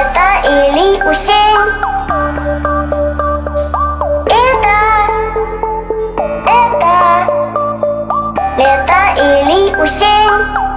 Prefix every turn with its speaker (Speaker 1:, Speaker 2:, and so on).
Speaker 1: Это или Усень. Это, это лето или Усень.